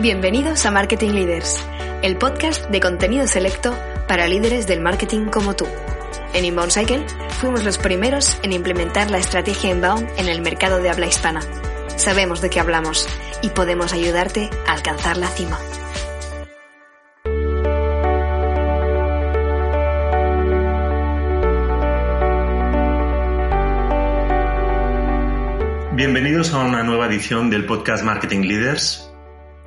Bienvenidos a Marketing Leaders, el podcast de contenido selecto para líderes del marketing como tú. En Inbound Cycle fuimos los primeros en implementar la estrategia Inbound en el mercado de habla hispana. Sabemos de qué hablamos y podemos ayudarte a alcanzar la cima. Bienvenidos a una nueva edición del podcast Marketing Leaders,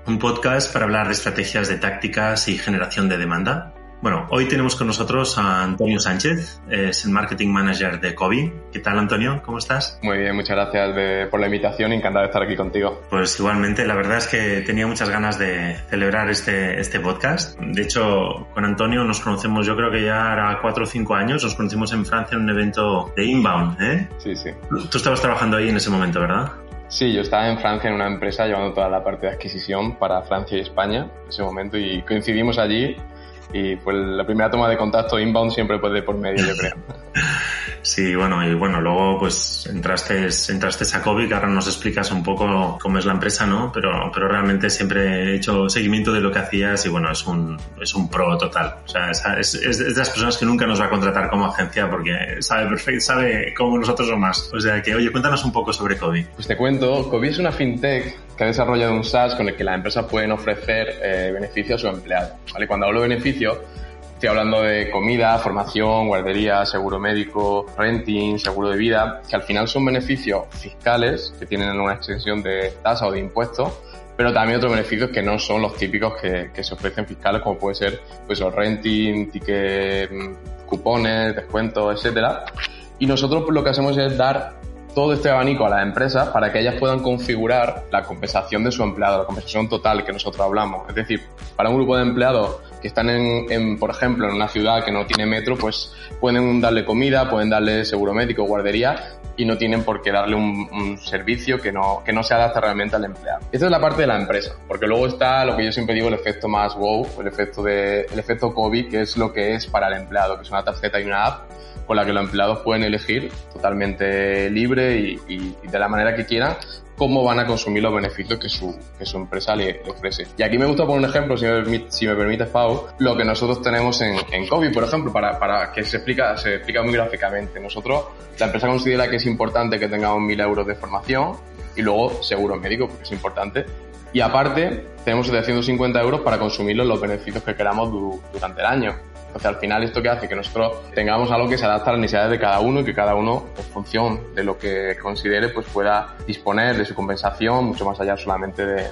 un podcast para hablar de estrategias de tácticas y generación de demanda. Bueno, hoy tenemos con nosotros a Antonio Sánchez, es el Marketing Manager de Kobe. ¿Qué tal, Antonio? ¿Cómo estás? Muy bien, muchas gracias por la invitación, encantado de estar aquí contigo. Pues igualmente, la verdad es que tenía muchas ganas de celebrar este, este podcast. De hecho, con Antonio nos conocemos, yo creo que ya era cuatro o cinco años, nos conocimos en Francia en un evento de Inbound, ¿eh? Sí, sí. Tú estabas trabajando ahí en ese momento, ¿verdad? Sí, yo estaba en Francia en una empresa llevando toda la parte de adquisición para Francia y España en ese momento y coincidimos allí y pues la primera toma de contacto inbound siempre puede por medio, yo creo. Sí, bueno, y bueno, luego pues entraste, entraste a COVID, ahora nos explicas un poco cómo es la empresa, ¿no? Pero, pero realmente siempre he hecho seguimiento de lo que hacías y bueno, es un, es un pro total. O sea, es, es, de las personas que nunca nos va a contratar como agencia porque sabe perfecto, sabe cómo nosotros o más. O sea que, oye, cuéntanos un poco sobre COVID. Pues te cuento, COVID es una fintech que ha desarrollado un SaaS con el que las empresas pueden ofrecer eh, beneficios a su empleado. ¿vale? Cuando hablo de beneficios, Estoy hablando de comida, formación, guardería, seguro médico, renting, seguro de vida, que al final son beneficios fiscales que tienen una extensión de tasa o de impuestos, pero también otros beneficios que no son los típicos que, que se ofrecen fiscales, como puede ser pues, el renting, ticket, mm, cupones, descuentos, etcétera. Y nosotros lo que hacemos es dar todo este abanico a las empresas para que ellas puedan configurar la compensación de su empleado, la compensación total que nosotros hablamos. Es decir, para un grupo de empleados que están en, por ejemplo, en una ciudad que no tiene metro, pues pueden darle comida, pueden darle seguro médico, guardería y no tienen por qué darle un, servicio que no, que no se adapte realmente al empleado. Esta es la parte de la empresa, porque luego está lo que yo siempre digo, el efecto más wow, el efecto de, el efecto COVID, que es lo que es para el empleado, que es una tarjeta y una app con la que los empleados pueden elegir totalmente libre y, de la manera que quieran cómo van a consumir los beneficios que su, que su empresa le, ofrece. Y aquí me gusta poner un ejemplo, si me, si me permite, Pau, lo que nosotros tenemos en, en COVID, por ejemplo, para, para que se explica, se explica muy gráficamente. Nosotros, la empresa considera que es importante que tengamos mil euros de formación y luego seguro médico, porque es importante. Y aparte, tenemos 750 euros para consumir los beneficios que queramos durante el año. Entonces, al final, esto que hace que nosotros tengamos algo que se adapta a las necesidades de cada uno y que cada uno, en función de lo que considere, pues pueda disponer de su compensación mucho más allá solamente de,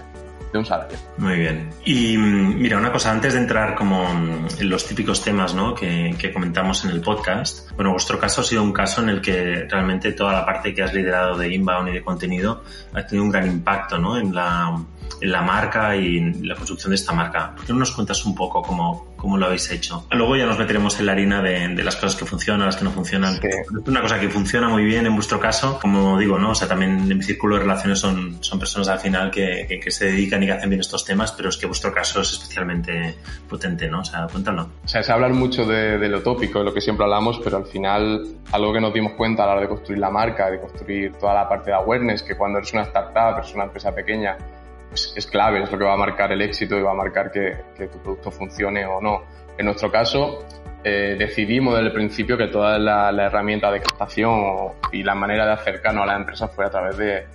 un salario. Muy bien. Y mm, mira, una cosa, antes de entrar como en los típicos temas ¿no? que, que, comentamos en el podcast, bueno, vuestro caso ha sido un caso en el que realmente toda la parte que has liderado de inbound y de contenido ha tenido un gran impacto ¿no? en, la, la marca y en la construcción de esta marca. ¿Por qué no nos cuentas un poco cómo, cómo lo habéis hecho? Luego ya nos meteremos en la harina de, de las cosas que funcionan, las que no funcionan. Es una cosa que funciona muy bien en vuestro caso, como digo, ¿no? O sea, también en mi círculo de relaciones son, son personas al final que, que, que, se dedican y que hacen bien estos temas, pero es que vuestro caso es especialmente potente, ¿no? O sea, cuéntalo. O sea, se habla mucho de, de lo tópico, de lo que siempre hablamos, pero al final algo que nos dimos cuenta a la hora de construir la marca, de construir toda la parte de awareness, que cuando eres una startup, eres una empresa pequeña, es clave, es lo que va a marcar el éxito y va a marcar que, tu producto funcione o no. En nuestro caso, eh, decidimos desde el principio que toda la, la herramienta de captación y la manera de acercarnos a las empresas fue a través de,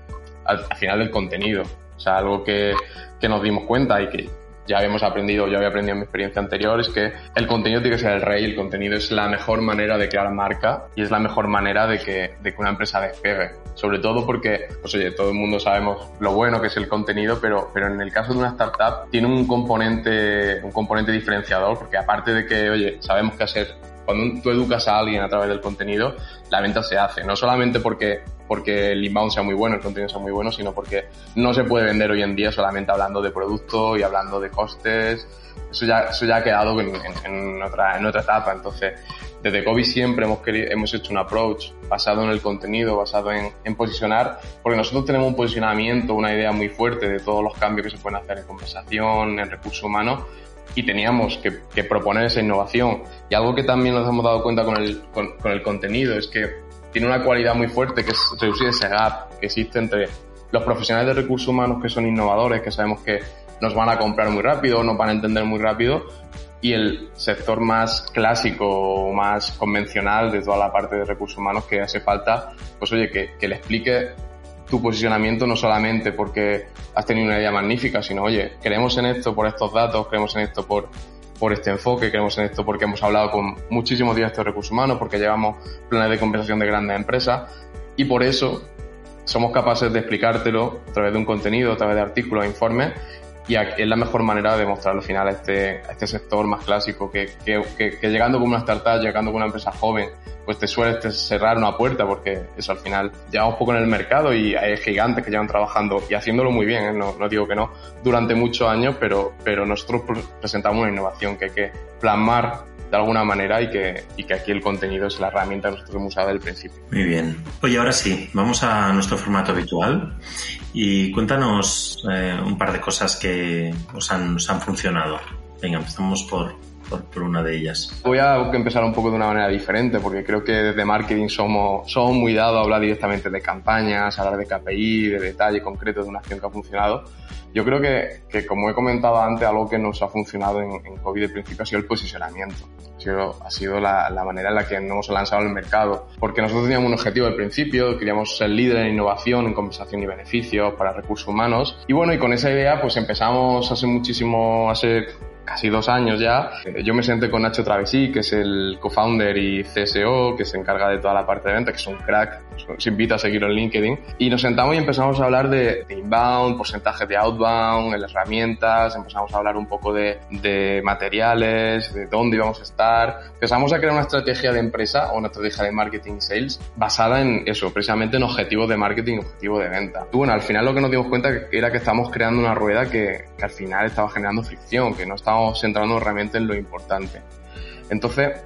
al, al final del contenido. O sea, algo que, que nos dimos cuenta y que ya habíamos aprendido, yo había aprendido en mi experiencia anterior, es que el contenido tiene que ser el rey, el contenido es la mejor manera de crear marca y es la mejor manera de que, de que una empresa despegue. Sobre todo porque, pues oye, todo el mundo sabemos lo bueno que es el contenido, pero, pero en el caso de una startup tiene un componente, un componente diferenciador, porque aparte de que, oye, sabemos que hacer cuando tú educas a alguien a través del contenido, la venta se hace. No solamente porque, porque el inbound sea muy bueno, el contenido sea muy bueno, sino porque no se puede vender hoy en día solamente hablando de producto y hablando de costes. Eso ya, eso ya ha quedado en, en, otra, en otra etapa. Entonces, desde COVID siempre hemos, querido, hemos hecho un approach basado en el contenido, basado en, en, posicionar, porque nosotros tenemos un posicionamiento, una idea muy fuerte de todos los cambios que se pueden hacer en conversación, en recursos humanos, y teníamos que, que proponer esa innovación. Y algo que también nos hemos dado cuenta con el, con, con el contenido es que tiene una cualidad muy fuerte que es reducir ese gap que existe entre los profesionales de recursos humanos que son innovadores, que sabemos que nos van a comprar muy rápido, nos van a entender muy rápido, y el sector más clásico o más convencional de toda la parte de recursos humanos que hace falta, pues oye, que, que le explique tu posicionamiento no solamente porque has tenido una idea magnífica, sino oye, creemos en esto por estos datos, creemos en esto por, por este enfoque, creemos en esto porque hemos hablado con muchísimos directores de recursos humanos, porque llevamos planes de conversación de grandes empresas y por eso somos capaces de explicártelo a través de un contenido, a través de artículos, informes y es la mejor manera de mostrar al final a este, a este sector más clásico que, que, que, llegando como una startup, llegando como una empresa joven, pues te suele cerrar una puerta porque eso al final llevamos poco en el mercado y hay gigantes que llevan trabajando y haciéndolo muy bien, ¿eh? no, no, digo que no, durante muchos años, pero, pero nosotros presentamos una innovación que hay que plasmar de alguna manera y que, y que aquí el contenido es la herramienta que nosotros hemos usado desde el principio. Muy bien. Oye, ahora sí, vamos a nuestro formato habitual y cuéntanos eh, un par de cosas que os han, os han funcionado. Venga, empezamos por, por, por, una de ellas. Voy a empezar un poco de una manera diferente porque creo que desde marketing somos, somos muy dados a hablar directamente de campañas, hablar de KPI, de detalle concreto de una acción que ha funcionado. Yo creo que, que como he comentado antes, algo que nos ha funcionado en, en COVID de principio ha sido el posicionamiento. Ha sido, la, manera en la que nos hemos lanzado al mercado. Porque nosotros teníamos un objetivo al principio, queríamos ser líder en innovación, en conversación y beneficios para recursos humanos. Y bueno, y con esa idea pues empezamos hace muchísimo, hace casi dos años ya, yo me senté con Nacho Travesí, que es el co-founder y CSO, que se encarga de toda la parte de venta, que es un crack, os invito a seguirlo en LinkedIn, y nos sentamos y empezamos a hablar de, de inbound, porcentaje de outbound, las herramientas, empezamos a hablar un poco de, de, materiales, de dónde íbamos a estar, empezamos a crear una estrategia de empresa o una estrategia de marketing y sales basada en eso, precisamente en objetivos de marketing y objetivos de venta. Y bueno, al final lo que nos dimos cuenta era que estábamos creando una rueda que, que al final estaba generando fricción, que no estaba estamos centrándonos realmente en lo importante. Entonces,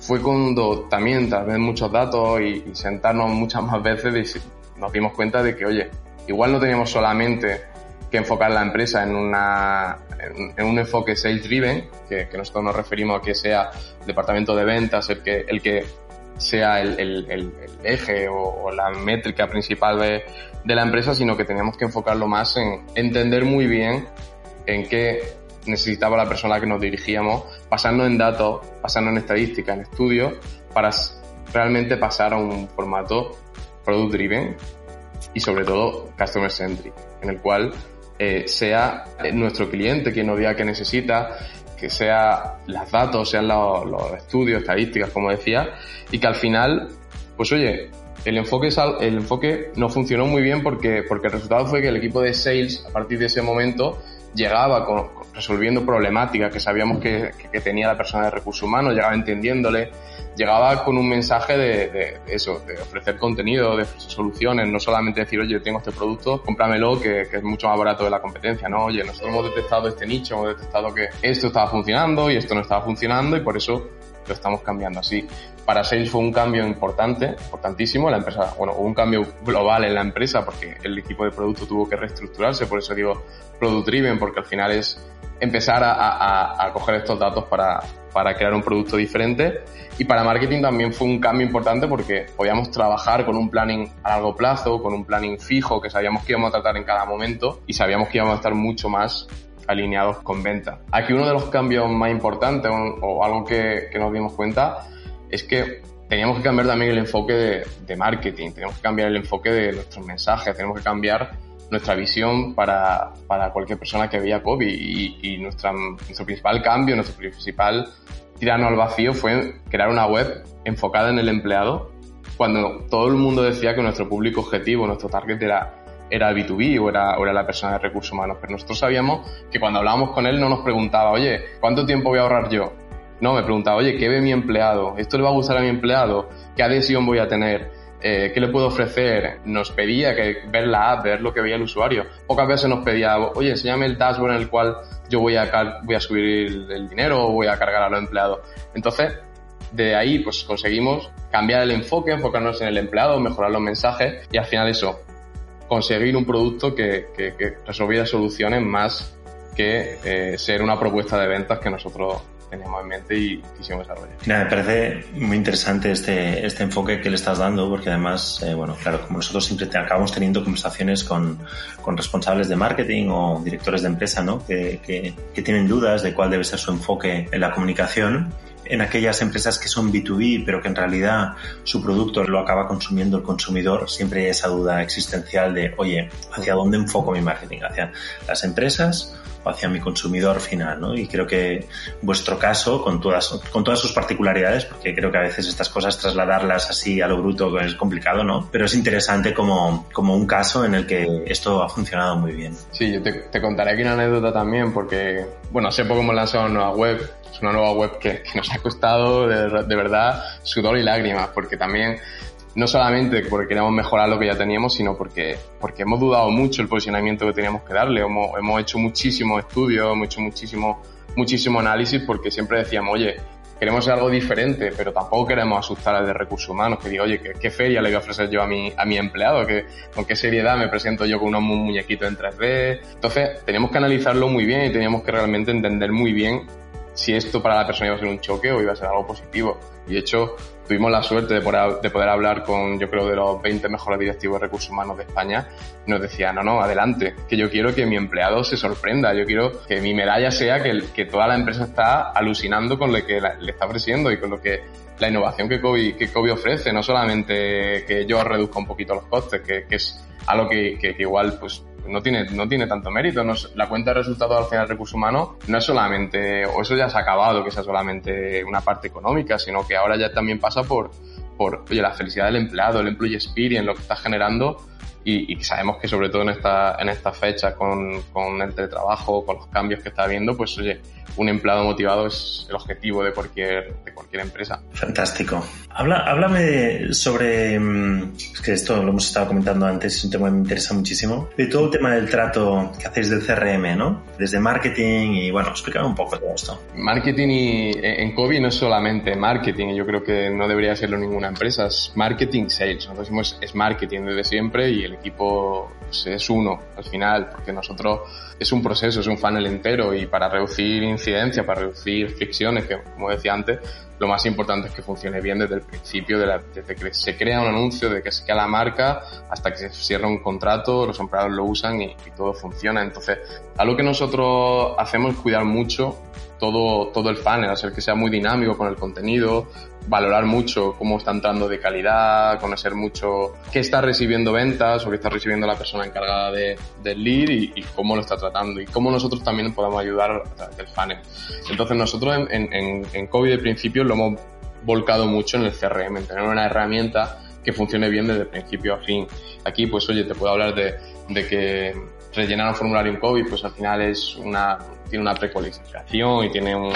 fue cuando también, tal vez muchos datos y, y sentarnos muchas más veces, nos dimos cuenta de que, oye, igual no teníamos solamente que enfocar la empresa en, una, en, en un enfoque sales driven, que, que, nosotros nos referimos a que sea departamento de ventas el que, el que sea el, el, el eje o, o, la métrica principal de, de la empresa, sino que teníamos que enfocarlo más en entender muy bien en qué necesitaba la persona a la que nos dirigíamos, pasando en datos, pasando en estadística, en estudios, para realmente pasar a un formato product driven y sobre todo customer centric, en el cual eh, sea nuestro cliente quien nos diga qué necesita, que sea los datos, sean los, los, estudios, estadísticas, como decía, y que al final, pues oye, el enfoque, el enfoque no funcionó muy bien porque, porque el resultado fue que el equipo de sales, a partir de ese momento, llegaba con, resolviendo problemáticas que sabíamos que, que, que, tenía la persona de recursos humanos, llegaba entendiéndole, llegaba con un mensaje de, de, eso, de ofrecer contenido, de ofrecer soluciones, no solamente decir, oye, tengo este producto, cómpramelo, que, que, es mucho más barato de la competencia, ¿no? Oye, nosotros hemos detectado este nicho, hemos detectado que esto estaba funcionando y esto no estaba funcionando y por eso lo estamos cambiando así. Para Sales fue un cambio importante, importantísimo. La empresa, bueno, un cambio global en la empresa porque el equipo de producto tuvo que reestructurarse, por eso digo product driven, porque al final es empezar a, a, a coger estos datos para, para crear un producto diferente. Y para marketing también fue un cambio importante porque podíamos trabajar con un planning a largo plazo, con un planning fijo que sabíamos que íbamos a tratar en cada momento y sabíamos que íbamos a estar mucho más alineados con venta. Aquí uno de los cambios más importantes o, o algo que, que, nos dimos cuenta es que teníamos que cambiar también el enfoque de, de, marketing, tenemos que cambiar el enfoque de nuestros mensajes, tenemos que cambiar nuestra visión para, para cualquier persona que veía COVID y, y nuestra, nuestro principal cambio, nuestro principal tirano al vacío fue crear una web enfocada en el empleado cuando todo el mundo decía que nuestro público objetivo, nuestro target era era el B2B o era, o era la persona de recursos humanos, pero nosotros sabíamos que cuando hablábamos con él no nos preguntaba, oye, ¿cuánto tiempo voy a ahorrar yo? No, me preguntaba, oye, ¿qué ve mi empleado? ¿Esto le va a gustar a mi empleado? ¿Qué adhesión voy a tener? Eh, ¿Qué le puedo ofrecer? Nos pedía que ver la app, ver lo que veía el usuario. Pocas veces nos pedía, oye, enséñame el dashboard en el cual yo voy a, subir el dinero o voy a cargar a los empleados. Entonces, de ahí pues conseguimos cambiar el enfoque, enfocarnos en el empleado, mejorar los mensajes y al final eso, conseguir un producto que, que, que resolviera soluciones más que eh, ser una propuesta de ventas que nosotros teníamos en mente y quisimos desarrollar. Me parece muy interesante este, este enfoque que le estás dando, porque además, eh, bueno, claro, como nosotros siempre acabamos teniendo conversaciones con, con, responsables de marketing o directores de empresa, ¿no? Que, que, que tienen dudas de cuál debe ser su enfoque en la comunicación en aquellas empresas que son B2B, pero que en realidad su producto lo acaba consumiendo el consumidor, siempre hay esa duda existencial de, oye, ¿hacia dónde enfoco mi marketing? ¿Hacia las empresas o hacia mi consumidor final? ¿no? Y creo que vuestro caso, con todas, con todas sus particularidades, porque creo que a veces estas cosas trasladarlas así a lo bruto es complicado, ¿no? Pero es interesante como, como un caso en el que esto ha funcionado muy bien. Sí, yo te, te contaré aquí una anécdota también, porque, bueno, hace poco hemos lanzado una nueva web es una nueva web que, nos ha costado de, de, verdad sudor y lágrimas, porque también, no solamente porque queríamos mejorar lo que ya teníamos, sino porque, porque hemos dudado mucho el posicionamiento que teníamos que darle. Hemos, hemos hecho muchísimos estudios, hemos hecho muchísimo, muchísimo análisis, porque siempre decíamos, oye, queremos algo diferente, pero tampoco queremos asustar al de recursos humanos, que diga, oye, ¿qué, ¿qué, feria le voy a ofrecer yo a mi, a mi empleado? ¿Qué, ¿Con qué seriedad me presento yo con unos muñequitos en 3D? Entonces, teníamos que analizarlo muy bien y teníamos que realmente entender muy bien si esto para la persona iba a ser un choque o iba a ser algo positivo. Y de hecho, tuvimos la suerte de poder, de poder hablar con, yo creo, de los 20 mejores directivos de recursos humanos de España. Nos decía, no, no, adelante, que yo quiero que mi empleado se sorprenda, yo quiero que mi medalla sea que, que toda la empresa está alucinando con lo que le está ofreciendo y con lo que la innovación que COVID, que COVID ofrece, no solamente que yo reduzca un poquito los costes, que, que es algo que, que, que igual pues no tiene, no tiene tanto mérito. La cuenta de resultados al final recurso humano no es solamente, o eso ya se ha acabado, que sea solamente una parte económica, sino que ahora ya también pasa por, por oye, la felicidad del empleado, el employee experience, lo que está generando y, sabemos que sobre todo en esta, en esta fecha con, con el teletrabajo, con los cambios que está habiendo, pues oye, un empleado motivado es el objetivo de cualquier, de cualquier empresa. Fantástico. Habla, háblame sobre, mm, es que esto lo hemos estado comentando antes, es un tema que me interesa muchísimo, de todo el tema del trato que hacéis del CRM, ¿no? Desde marketing y bueno, explícame un poco todo esto. Marketing y en COVID no es solamente marketing, yo creo que no debería serlo ninguna empresa, es marketing sales, nosotros decimos es marketing desde siempre y el equipo pues, es uno al final, porque nosotros es un proceso, es un funnel entero y para reducir incidencia, para reducir fricciones, que como decía antes, lo más importante es que funcione bien desde el principio, de la, desde que se crea un anuncio, de que se crea la marca, hasta que se cierra un contrato, los empleados lo usan y, y todo funciona. Entonces, algo que nosotros hacemos es cuidar mucho todo, todo el funnel, hacer que sea muy dinámico con el contenido, valorar mucho cómo está entrando de calidad, conocer mucho qué está recibiendo ventas o qué está recibiendo la persona encargada de, del lead y, y, cómo lo está tratando y cómo nosotros también podemos ayudar a través del funnel. Entonces nosotros en, en, en COVID de principio lo hemos volcado mucho en el CRM, en tener una herramienta que funcione bien desde principio a fin. Aquí, pues oye, te puedo hablar de, de que rellenar un formulario en COVID, pues al final es una, tiene una precualificación y tiene un,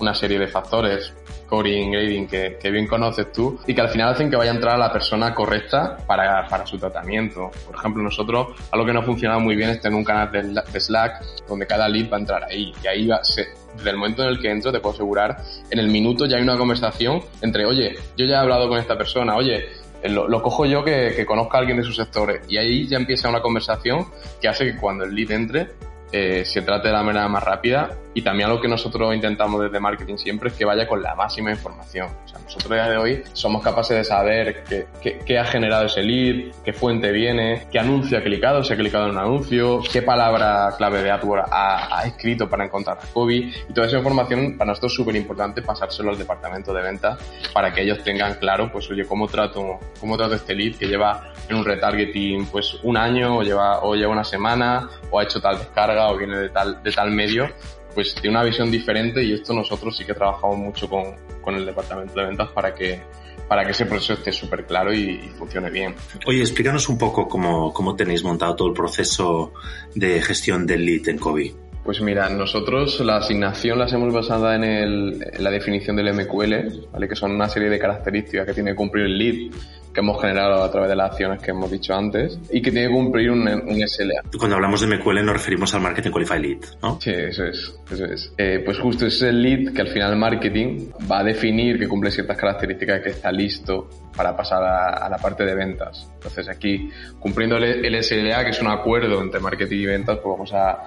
una serie de factores, scoring, grading, que, que, bien conoces tú y que al final hacen que vaya a entrar a la persona correcta para, para su tratamiento. Por ejemplo, nosotros, algo que no ha funcionado muy bien es tener un canal de, de Slack donde cada lead va a entrar ahí y ahí va, se, desde el momento en el que entro, te puedo asegurar, en el minuto ya hay una conversación entre, oye, yo ya he hablado con esta persona, oye, lo, lo, cojo yo que, que, conozca a alguien de sus sectores. Y ahí ya empieza una conversación que hace que cuando el lead entre eh, se trate de la manera más rápida y también lo que nosotros intentamos desde marketing siempre es que vaya con la máxima información. O sea, nosotros a día de hoy somos capaces de saber qué, ha generado ese lead, qué fuente viene, qué anuncio ha clicado, si ha clicado en un anuncio, qué palabra clave de AdWords ha, ha escrito para encontrar a Kobe y toda esa información para nosotros es súper importante pasárselo al departamento de ventas para que ellos tengan claro, pues oye, cómo trato, cómo trato este lead que lleva en un retargeting pues un año o lleva, o lleva una semana o ha hecho tal descarga o viene de tal, de tal medio pues tiene una visión diferente y esto nosotros sí que trabajamos mucho con, con el departamento de ventas para que para que ese proceso esté súper claro y, funcione bien. Oye, explícanos un poco cómo, cómo tenéis montado todo el proceso de gestión del lead en COVID. Pues mira, nosotros la asignación las hemos basado en, el, en la definición del MQL, ¿vale? que son una serie de características que tiene que cumplir el lead que hemos generado a través de las acciones que hemos dicho antes y que tiene que cumplir un, un SLA. Cuando hablamos de MQL nos referimos al Marketing Qualified Lead, ¿no? Sí, eso es. Eso es. Eh, pues justo ese es el lead que al final el marketing va a definir que cumple ciertas características que está listo para pasar a, la parte de ventas. Entonces aquí, cumpliendo el, SLA, que es un acuerdo entre marketing y ventas, pues vamos a,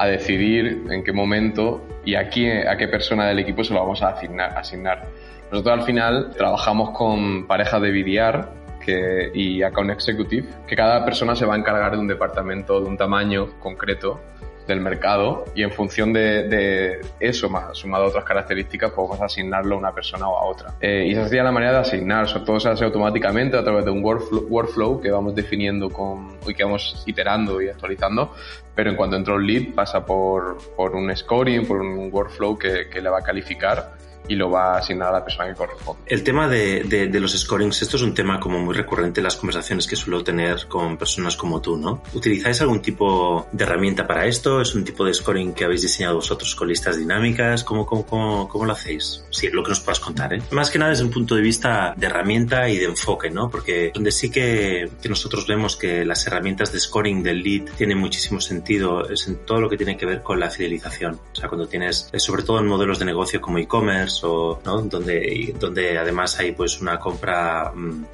a decidir en qué momento y a, a qué persona del equipo se lo vamos a asignar. asignar. Nosotros al final trabajamos con parejas de BDR que, y Account Executive, que cada persona se va a encargar de un departamento de un tamaño concreto del mercado y en función de, de, eso, más sumado a otras características, podemos asignarlo a una persona o a otra. Eh, y esa sería la manera de asignar, sobre todo se hace automáticamente a través de un workflow, workflow que vamos definiendo con, y que vamos iterando y actualizando, pero en cuanto entra un lead pasa por, por un scoring, por un workflow que, que le va a calificar y lo va a asignar a la persona que corresponde. El tema de, de, los scorings, esto es un tema como muy recurrente en las conversaciones que suelo tener con personas como tú, ¿no? ¿Utilizáis algún tipo de herramienta para esto? ¿Es un tipo de scoring que habéis diseñado vosotros con listas dinámicas? ¿Cómo, cómo, cómo, cómo lo hacéis? Sí, lo que nos puedas contar, ¿eh? Más que nada desde un punto de vista de herramienta y de enfoque, ¿no? Porque donde sí que, que nosotros vemos que las herramientas de scoring del lead tienen muchísimo sentido es en todo lo que tiene que ver con la fidelización. O sea, cuando tienes, eh, sobre todo en modelos de negocio como e-commerce, o donde, además hay pues una compra mm,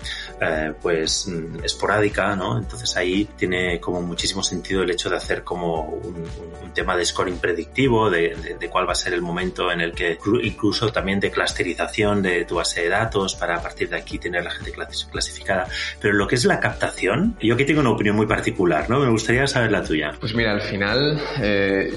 eh, pues mm, esporádica, ¿no? Entonces ahí tiene como muchísimo sentido el hecho de hacer como un, tema de scoring predictivo, de, de, de, cuál va a ser el momento en el que incluso también de clusterización de tu base de datos para a partir de aquí tener la gente clasificada. Pero lo que es la captación, yo aquí tengo una opinión muy particular, ¿no? Me gustaría saber la tuya. Pues mira, al final eh,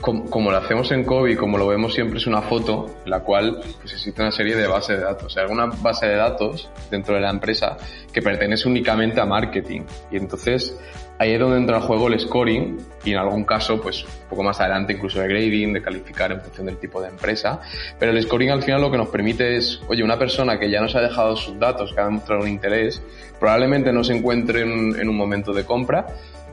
como, lo hacemos en COVID, como lo vemos siempre, es una foto en la cual pues, existe una serie de bases de datos. O sea, alguna base de datos dentro de la empresa que pertenece únicamente a marketing. Y entonces ahí es donde entra en juego el scoring y en algún caso, pues un poco más adelante incluso el grading, de calificar en función del tipo de empresa. Pero el scoring al final lo que nos permite es, oye, una persona que ya nos ha dejado sus datos, que ha demostrado un interés, probablemente no se encuentre en, en un momento de compra,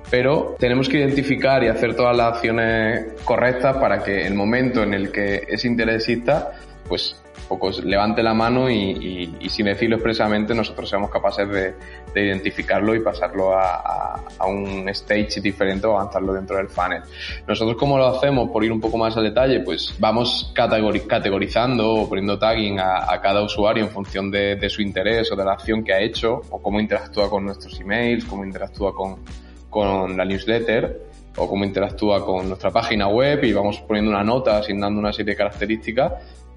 pero tenemos que identificar y hacer todas las acciones correctas para que el momento en el que ese interés exista, pues pocos levante la mano y, sin decirlo expresamente nosotros seamos capaces de, identificarlo y pasarlo a, un stage diferente o avanzarlo dentro del funnel. Nosotros cómo lo hacemos, por ir un poco más al detalle, pues vamos categorizando o poniendo tagging a, cada usuario en función de, de su interés o de la acción que ha hecho o cómo interactúa con nuestros emails, cómo interactúa con con la newsletter o cómo interactúa con nuestra página web y vamos poniendo una nota, asignando una serie de características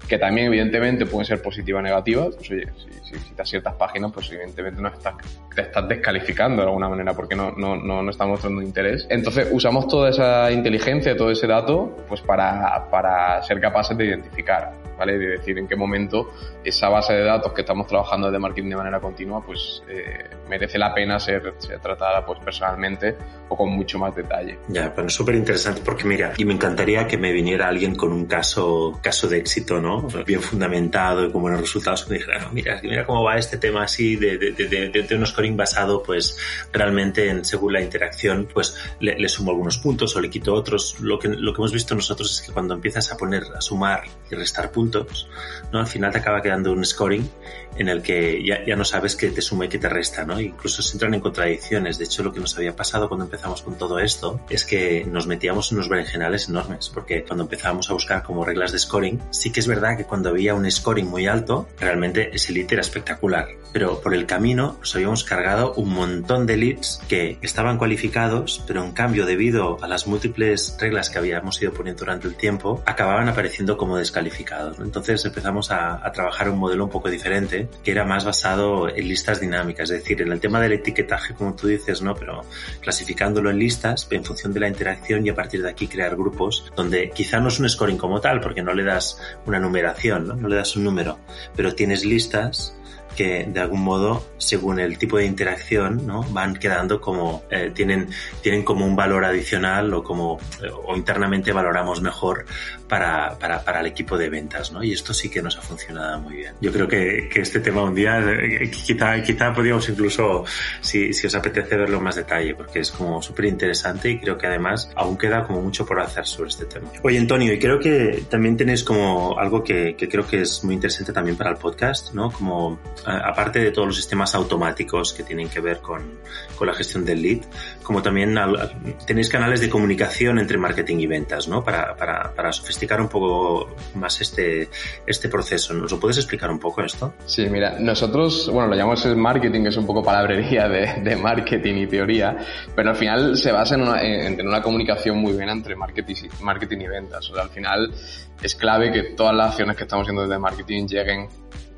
que también evidentemente pueden ser positivas o negativas. Pues oye, si, visitas ciertas páginas, pues evidentemente no estás, te estás descalificando de alguna manera porque no, no, no, no estás mostrando interés. Entonces usamos toda esa inteligencia, todo ese dato, pues para, para ser capaces de identificar, ¿vale? De decir en qué momento esa base de datos que estamos trabajando de marketing de manera continua, pues eh, merece la pena ser, ser, tratada pues personalmente o con mucho más detalle. Ya, bueno, súper interesante porque mira, y me encantaría que me viniera alguien con un caso, caso de éxito, ¿no? Bien fundamentado y con buenos resultados, que dijera, no, mira, mira cómo va este tema así de, de, de, de, un scoring basado, pues realmente en según la interacción, pues le, le, sumo algunos puntos o le quito otros. Lo que, lo que hemos visto nosotros es que cuando empiezas a poner, a sumar y restar puntos, ¿no? Al final te acaba quedando un scoring en el que ya, ya no sabes qué te suma y qué te resta, ¿no? Incluso se entran en contradicciones. De hecho, lo que nos había pasado cuando empezamos con todo esto es que nos metíamos en unos berenjenales enormes, porque cuando empezábamos a buscar como reglas de scoring, sí que es verdad que cuando había un scoring muy alto, realmente ese lead era espectacular. Pero por el camino nos habíamos cargado un montón de leads que estaban cualificados, pero en cambio, debido a las múltiples reglas que habíamos ido poniendo durante el tiempo, acababan apareciendo como descalificados. Entonces empezamos a, a trabajar un modelo un poco diferente que era más basado en listas dinámicas, es decir, en el tema del etiquetaje, como tú dices, ¿no? Pero clasificándolo en listas en función de la interacción y a partir de aquí crear grupos donde quizá no es un scoring como tal, porque no le das una numeración, ¿no? No le das un número, pero tienes listas que de algún modo, según el tipo de interacción, ¿no? van quedando como, eh, tienen, tienen como un valor adicional o como, o internamente valoramos mejor para, para, para, el equipo de ventas, ¿no? Y esto sí que nos ha funcionado muy bien. Yo creo que, que este tema un día, eh, quizá, quizá podríamos incluso, si, si os apetece verlo en más detalle, porque es como súper interesante y creo que además aún queda como mucho por hacer sobre este tema. Oye, Antonio, y creo que también tenéis como algo que, que creo que es muy interesante también para el podcast, ¿no? Como, aparte de todos los sistemas automáticos que tienen que ver con, con la gestión del lead, como también tenéis canales de comunicación entre marketing y ventas, ¿no? Para, para, sofisticar un poco más este, este proceso. ¿Nos lo puedes explicar un poco esto? Sí, mira, nosotros, bueno, lo llamamos marketing, que es un poco palabrería de, de marketing y teoría, pero al final se basa en, una, en tener una comunicación muy buena entre marketing marketing y ventas. O sea, al final es clave que todas las acciones que estamos haciendo desde marketing lleguen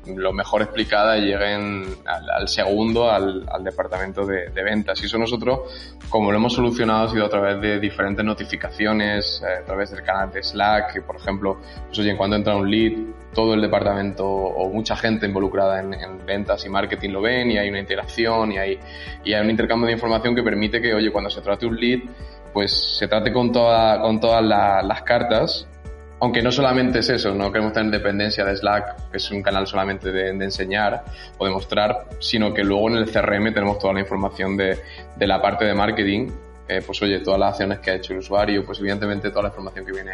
lo mejor explicada lleguen al, segundo, al, departamento de, ventas. Y eso nosotros, como lo hemos solucionado, ha sido a través de diferentes notificaciones, eh, a través del canal de Slack, que por ejemplo, pues oye, en cuanto entra un lead, todo el departamento o mucha gente involucrada en, ventas y marketing lo ven y hay una interacción y hay, y hay un intercambio de información que permite que, oye, cuando se trate un lead, pues se trate con, toda, con todas las cartas aunque no solamente es eso, no queremos tener dependencia de Slack, que es un canal solamente de, enseñar o de mostrar, sino que luego en el CRM tenemos toda la información de, de la parte de marketing, eh, pues oye, todas las acciones que ha hecho el usuario, pues evidentemente toda la información que viene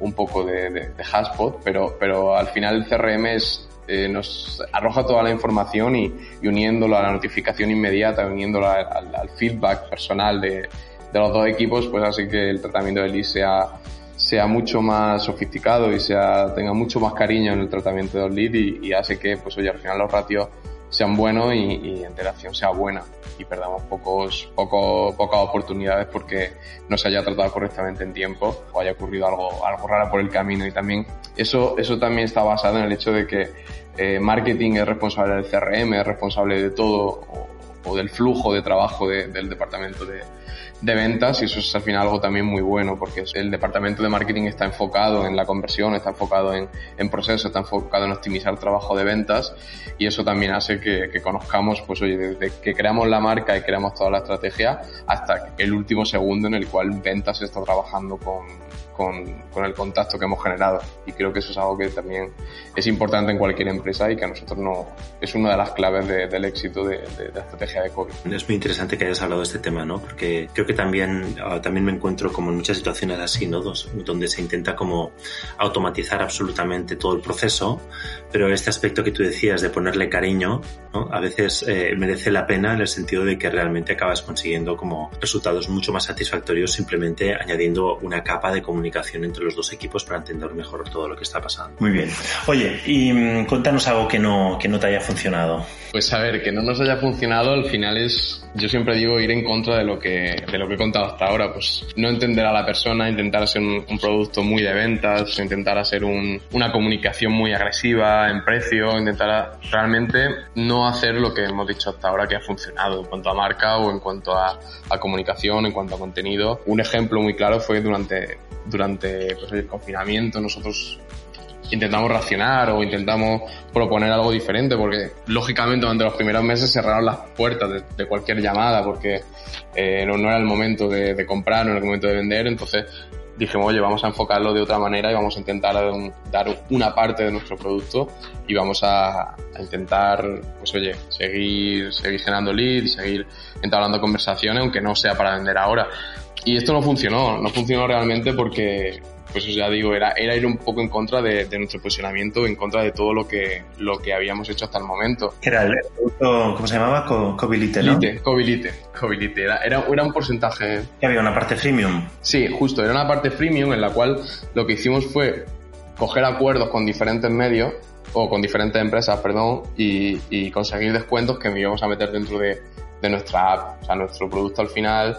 un poco de, de, de Haspot, pero, pero al final el CRM es, eh, nos arroja toda la información y, y, uniéndolo a la notificación inmediata, uniéndolo al, al feedback personal de, de los dos equipos, pues así que el tratamiento del lead sea sea mucho más sofisticado y sea, tenga mucho más cariño en el tratamiento del lead y, hace que, pues oye, al final los ratios sean buenos y, y la interacción sea buena y perdamos pocos, poco, pocas oportunidades porque no se haya tratado correctamente en tiempo o haya ocurrido algo, algo raro por el camino. Y también eso, eso también está basado en el hecho de que eh, marketing es responsable del CRM, es responsable de todo o, o del flujo de trabajo de, del departamento de, de ventas y eso es al final algo también muy bueno porque el departamento de marketing está enfocado en la conversión, está enfocado en, en procesos, está enfocado en optimizar trabajo de ventas y eso también hace que, que, conozcamos, pues oye, desde que creamos la marca y creamos toda la estrategia hasta el último segundo en el cual ventas está trabajando con, con, con, el contacto que hemos generado. Y creo que eso es algo que también es importante en cualquier empresa y que a nosotros no es una de las claves de, del éxito de, de, de, la estrategia de COVID. Es muy interesante que hayas hablado de este tema, ¿no? Porque creo que también, uh, también me encuentro como en muchas situaciones así, ¿no? Donde se intenta como automatizar absolutamente todo el proceso, pero este aspecto que tú decías de ponerle cariño, ¿no? A veces eh, merece la pena en el sentido de que realmente acabas consiguiendo como resultados mucho más satisfactorios simplemente añadiendo una capa de comunicación comunicación entre los dos equipos para entender mejor todo lo que está pasando. Muy bien. Oye, y mm, cuéntanos algo que no, que no te haya funcionado. Pues a ver, que no nos haya funcionado al final es, yo siempre digo, ir en contra de lo que, de lo que he contado hasta ahora, pues no entender a la persona, intentar hacer un, un producto muy de ventas, intentar hacer un, una comunicación muy agresiva en precio, intentar realmente no hacer lo que hemos dicho hasta ahora que ha funcionado en cuanto a marca o en cuanto a, a comunicación, en cuanto a contenido. Un ejemplo muy claro fue durante, durante pues, el confinamiento nosotros intentamos racionar o intentamos proponer algo diferente porque lógicamente durante los primeros meses cerraron las puertas de, cualquier llamada porque eh, no, era el momento de, comprar, no era el momento de vender, entonces dijimos, oye, vamos a enfocarlo de otra manera y vamos a intentar un, dar una parte de nuestro producto y vamos a, a, intentar, pues oye, seguir, seguir generando leads, seguir entablando conversaciones, aunque no sea para vender ahora. Y esto no funcionó, no funcionó realmente porque, pues ya digo, era, era ir un poco en contra de, de, nuestro posicionamiento, en contra de todo lo que, lo que habíamos hecho hasta el momento. Era el producto, ¿cómo se llamaba? Cobilite, ¿no? Lite, Cobilite, Cobilite. Era, era, era un porcentaje... ¿Que había una parte freemium? Sí, justo, era una parte freemium en la cual lo que hicimos fue coger acuerdos con diferentes medios o con diferentes empresas, perdón, y, y conseguir descuentos que íbamos a meter dentro de, de nuestra app. O sea, nuestro producto al final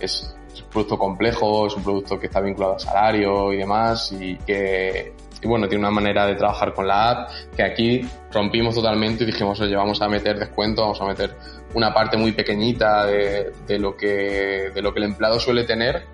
es es un producto complejo, es un producto que está vinculado a salario y demás y que, y bueno, tiene una manera de trabajar con la app que aquí rompimos totalmente y dijimos, oye, vamos a meter descuento, vamos a meter una parte muy pequeñita de, de lo que, de lo que el empleado suele tener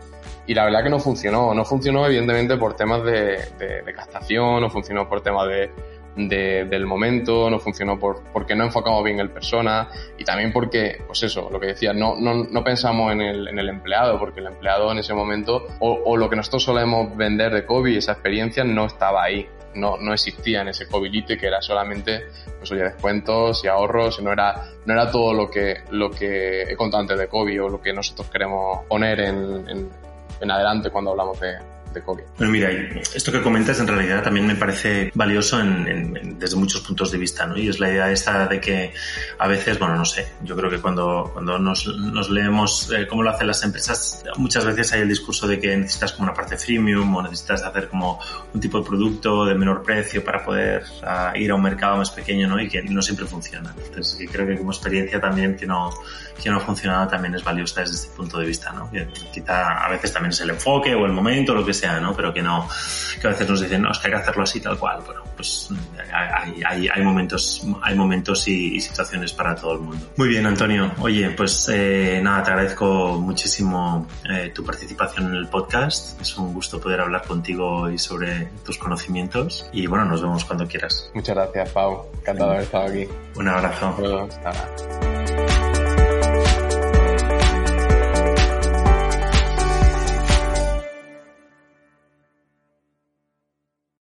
y la verdad que no funcionó. No funcionó evidentemente por temas de, de, de captación, no funcionó por temas de, del momento, no funcionó por, porque no enfocamos bien el persona y también porque, pues eso, lo que decía, no, no, no pensamos en el, en el, empleado, porque el empleado en ese momento, o, o, lo que nosotros solemos vender de COVID, esa experiencia no estaba ahí. No, no existía en ese COVID que era solamente pues oye, descuentos y ahorros, y no era, no era todo lo que, lo que he contado antes de COVID o lo que nosotros queremos poner en, en, en adelante cuando hablamos de, bueno, mira, esto que comentas en realidad también me parece valioso en, desde muchos puntos de vista, ¿no? Y es la idea esta de que a veces, bueno, no sé, yo creo que cuando, cuando nos, nos leemos eh, cómo lo hacen las empresas, muchas veces hay el discurso de que necesitas como una parte freemium o necesitas hacer como un tipo de producto de menor precio para poder uh, ir a un mercado más pequeño, ¿no? Y que no siempre funciona. Entonces, creo que como experiencia también que no, que no ha funcionado también es valiosa desde este punto de vista, ¿no? Que quizá a veces también es el enfoque o el momento, lo que sea ¿no? Pero que no, que a veces nos dicen, no, es que hay que hacerlo así tal cual. Bueno, pues hay, hay, hay momentos, hay momentos y, y, situaciones para todo el mundo. Muy bien, Antonio. Oye, pues eh, nada, te agradezco muchísimo eh, tu participación en el podcast. Es un gusto poder hablar contigo y sobre tus conocimientos. Y bueno, nos vemos cuando quieras. Muchas gracias, Pau. Encantado de haber estado aquí. Un abrazo. Hasta